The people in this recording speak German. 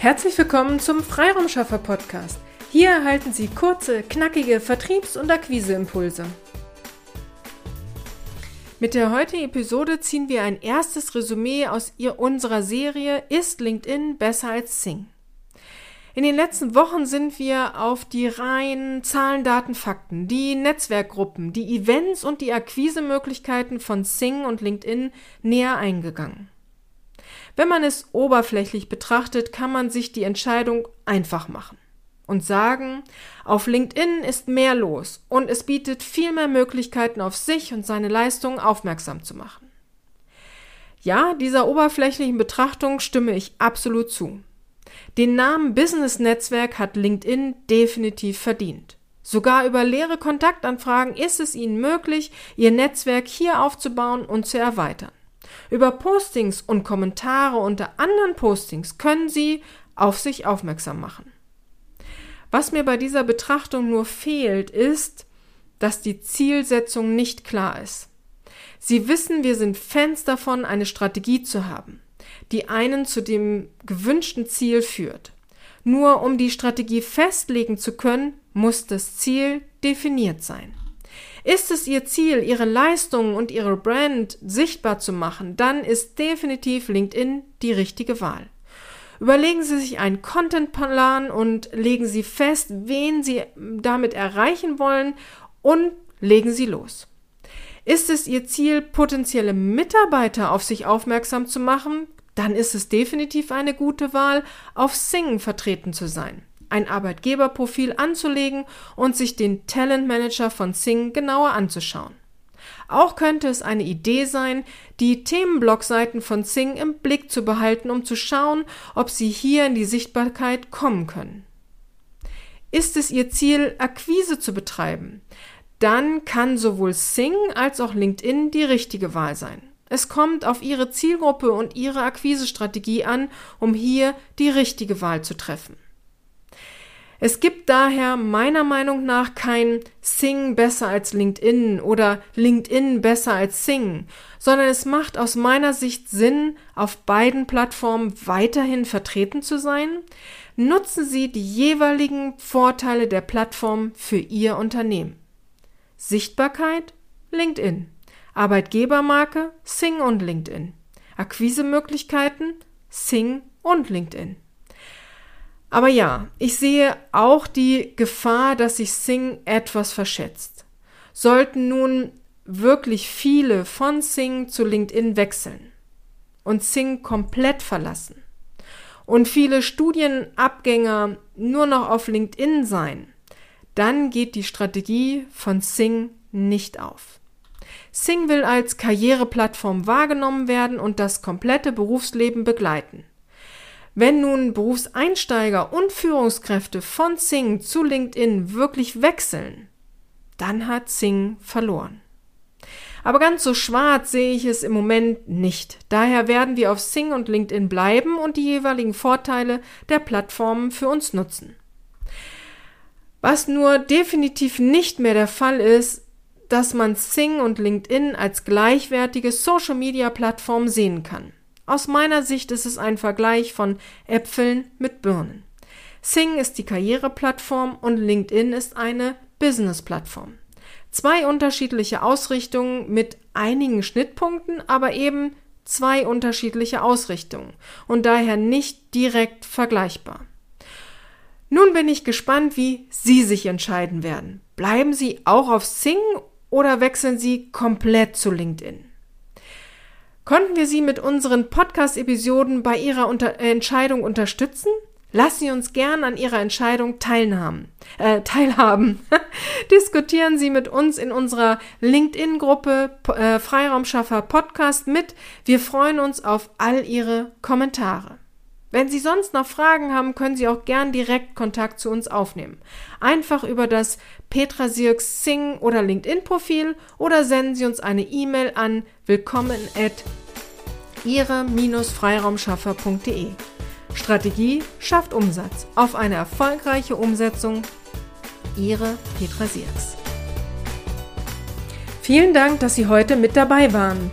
Herzlich willkommen zum Freiraumschaffer Podcast. Hier erhalten Sie kurze, knackige Vertriebs- und Akquiseimpulse. Mit der heutigen Episode ziehen wir ein erstes Resümee aus unserer Serie Ist LinkedIn besser als Sing? In den letzten Wochen sind wir auf die reinen Zahlen, Daten, Fakten, die Netzwerkgruppen, die Events und die Akquisemöglichkeiten von Sing und LinkedIn näher eingegangen. Wenn man es oberflächlich betrachtet, kann man sich die Entscheidung einfach machen und sagen, auf LinkedIn ist mehr los und es bietet viel mehr Möglichkeiten, auf sich und seine Leistungen aufmerksam zu machen. Ja, dieser oberflächlichen Betrachtung stimme ich absolut zu. Den Namen Business Netzwerk hat LinkedIn definitiv verdient. Sogar über leere Kontaktanfragen ist es Ihnen möglich, Ihr Netzwerk hier aufzubauen und zu erweitern. Über Postings und Kommentare unter anderen Postings können Sie auf sich aufmerksam machen. Was mir bei dieser Betrachtung nur fehlt, ist, dass die Zielsetzung nicht klar ist. Sie wissen, wir sind Fans davon, eine Strategie zu haben, die einen zu dem gewünschten Ziel führt. Nur um die Strategie festlegen zu können, muss das Ziel definiert sein. Ist es Ihr Ziel, Ihre Leistungen und Ihre Brand sichtbar zu machen, dann ist definitiv LinkedIn die richtige Wahl. Überlegen Sie sich einen Contentplan und legen Sie fest, wen Sie damit erreichen wollen und legen Sie los. Ist es Ihr Ziel, potenzielle Mitarbeiter auf sich aufmerksam zu machen, dann ist es definitiv eine gute Wahl, auf Singen vertreten zu sein ein Arbeitgeberprofil anzulegen und sich den Talentmanager von Sing genauer anzuschauen. Auch könnte es eine Idee sein, die Themenblockseiten von Sing im Blick zu behalten, um zu schauen, ob sie hier in die Sichtbarkeit kommen können. Ist es Ihr Ziel, Akquise zu betreiben? Dann kann sowohl Sing als auch LinkedIn die richtige Wahl sein. Es kommt auf Ihre Zielgruppe und Ihre Akquisestrategie an, um hier die richtige Wahl zu treffen. Es gibt daher meiner Meinung nach kein Sing besser als LinkedIn oder LinkedIn besser als Sing, sondern es macht aus meiner Sicht Sinn, auf beiden Plattformen weiterhin vertreten zu sein. Nutzen Sie die jeweiligen Vorteile der Plattform für Ihr Unternehmen. Sichtbarkeit LinkedIn. Arbeitgebermarke Sing und LinkedIn. Akquisemöglichkeiten Sing und LinkedIn. Aber ja, ich sehe auch die Gefahr, dass sich Sing etwas verschätzt. Sollten nun wirklich viele von Sing zu LinkedIn wechseln und Sing komplett verlassen und viele Studienabgänger nur noch auf LinkedIn sein, dann geht die Strategie von Sing nicht auf. Sing will als Karriereplattform wahrgenommen werden und das komplette Berufsleben begleiten. Wenn nun Berufseinsteiger und Führungskräfte von Sing zu LinkedIn wirklich wechseln, dann hat Sing verloren. Aber ganz so schwarz sehe ich es im Moment nicht. Daher werden wir auf Sing und LinkedIn bleiben und die jeweiligen Vorteile der Plattformen für uns nutzen. Was nur definitiv nicht mehr der Fall ist, dass man Sing und LinkedIn als gleichwertige Social-Media-Plattform sehen kann. Aus meiner Sicht ist es ein Vergleich von Äpfeln mit Birnen. Sing ist die Karriereplattform und LinkedIn ist eine Business-Plattform. Zwei unterschiedliche Ausrichtungen mit einigen Schnittpunkten, aber eben zwei unterschiedliche Ausrichtungen und daher nicht direkt vergleichbar. Nun bin ich gespannt, wie Sie sich entscheiden werden. Bleiben Sie auch auf Sing oder wechseln Sie komplett zu LinkedIn? Konnten wir Sie mit unseren Podcast-Episoden bei Ihrer Unter Entscheidung unterstützen? Lassen Sie uns gern an Ihrer Entscheidung teilhaben. Äh, teilhaben. Diskutieren Sie mit uns in unserer LinkedIn-Gruppe äh, Freiraumschaffer Podcast mit. Wir freuen uns auf all Ihre Kommentare. Wenn Sie sonst noch Fragen haben, können Sie auch gern direkt Kontakt zu uns aufnehmen. Einfach über das Petra Sirks Sing oder LinkedIn-Profil oder senden Sie uns eine E-Mail an willkommen at ihre-freiraumschaffer.de. Strategie schafft Umsatz. Auf eine erfolgreiche Umsetzung. Ihre Petra Sierks. Vielen Dank, dass Sie heute mit dabei waren.